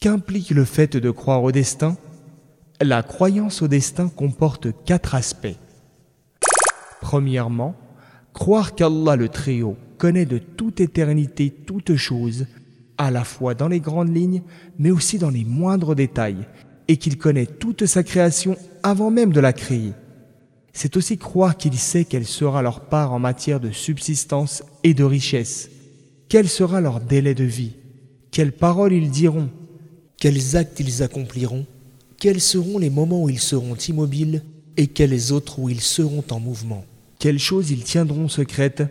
Qu'implique le fait de croire au destin La croyance au destin comporte quatre aspects. Premièrement, croire qu'Allah le Très-Haut connaît de toute éternité toutes choses, à la fois dans les grandes lignes, mais aussi dans les moindres détails, et qu'il connaît toute sa création avant même de la créer. C'est aussi croire qu'il sait quelle sera leur part en matière de subsistance et de richesse, quel sera leur délai de vie, quelles paroles ils diront, quels actes ils accompliront, quels seront les moments où ils seront immobiles? Et quels autres où ils seront en mouvement, quelles choses ils tiendront secrètes?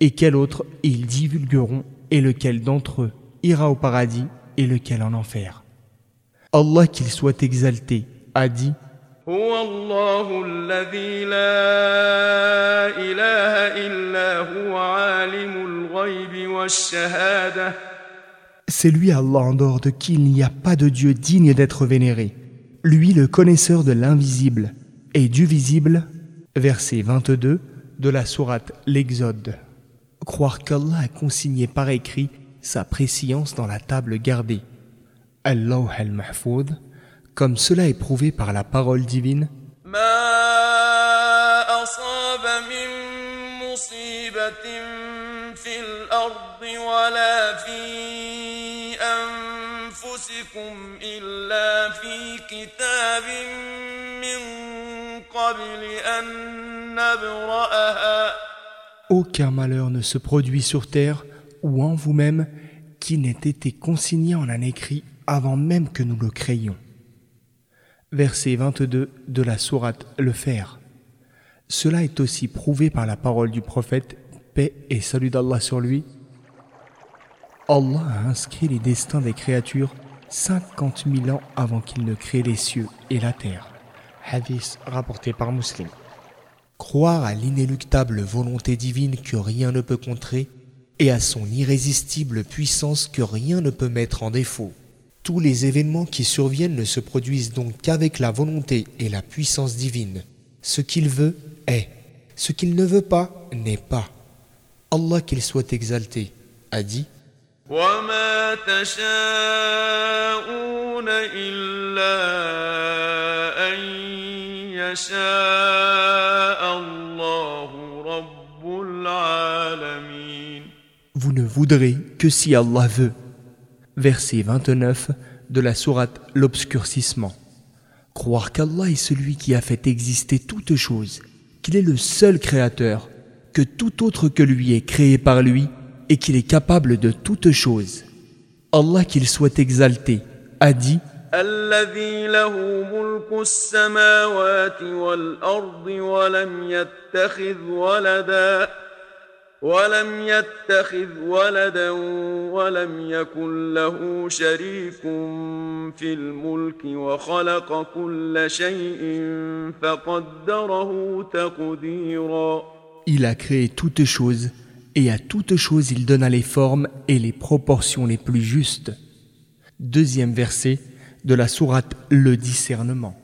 Et quelles autres ils divulgueront? Et lequel d'entre eux ira au paradis? Et lequel en enfer? Allah qu'il soit exalté a dit c'est lui Allah en dehors de qui il n'y a pas de Dieu digne d'être vénéré. Lui le connaisseur de l'invisible et du visible. Verset 22 de la sourate L'Exode. Croire qu'Allah a consigné par écrit sa préscience dans la table gardée. Allah al-Mahfoud, comme cela est prouvé par la parole divine. Aucun malheur ne se produit sur terre ou en vous-même qui n'ait été consigné en un écrit avant même que nous le créions. Verset 22 de la sourate Le Fer. Cela est aussi prouvé par la parole du prophète, paix et salut d'Allah sur lui. Allah a inscrit les destins des créatures 50 000 ans avant qu'il ne crée les cieux et la terre. Hadith rapporté par Muslim. Croire à l'inéluctable volonté divine que rien ne peut contrer et à son irrésistible puissance que rien ne peut mettre en défaut. Tous les événements qui surviennent ne se produisent donc qu'avec la volonté et la puissance divine. Ce qu'il veut est. Ce qu'il ne veut pas n'est pas. Allah qu'il soit exalté a dit Vous ne voudrez que si Allah veut verset 29 de la sourate L'obscurcissement. Croire qu'Allah est celui qui a fait exister toutes choses, qu'il est le seul créateur, que tout autre que lui est créé par lui et qu'il est capable de toutes choses. Allah qu'il soit exalté a dit ولم يتخذ ولدا ولم يكن له شريك في الملك وخلق كل شيء فقدره تقديرا Il a créé toutes choses et à toutes choses il donna les formes et les proportions les plus justes. Deuxième verset de la sourate Le discernement.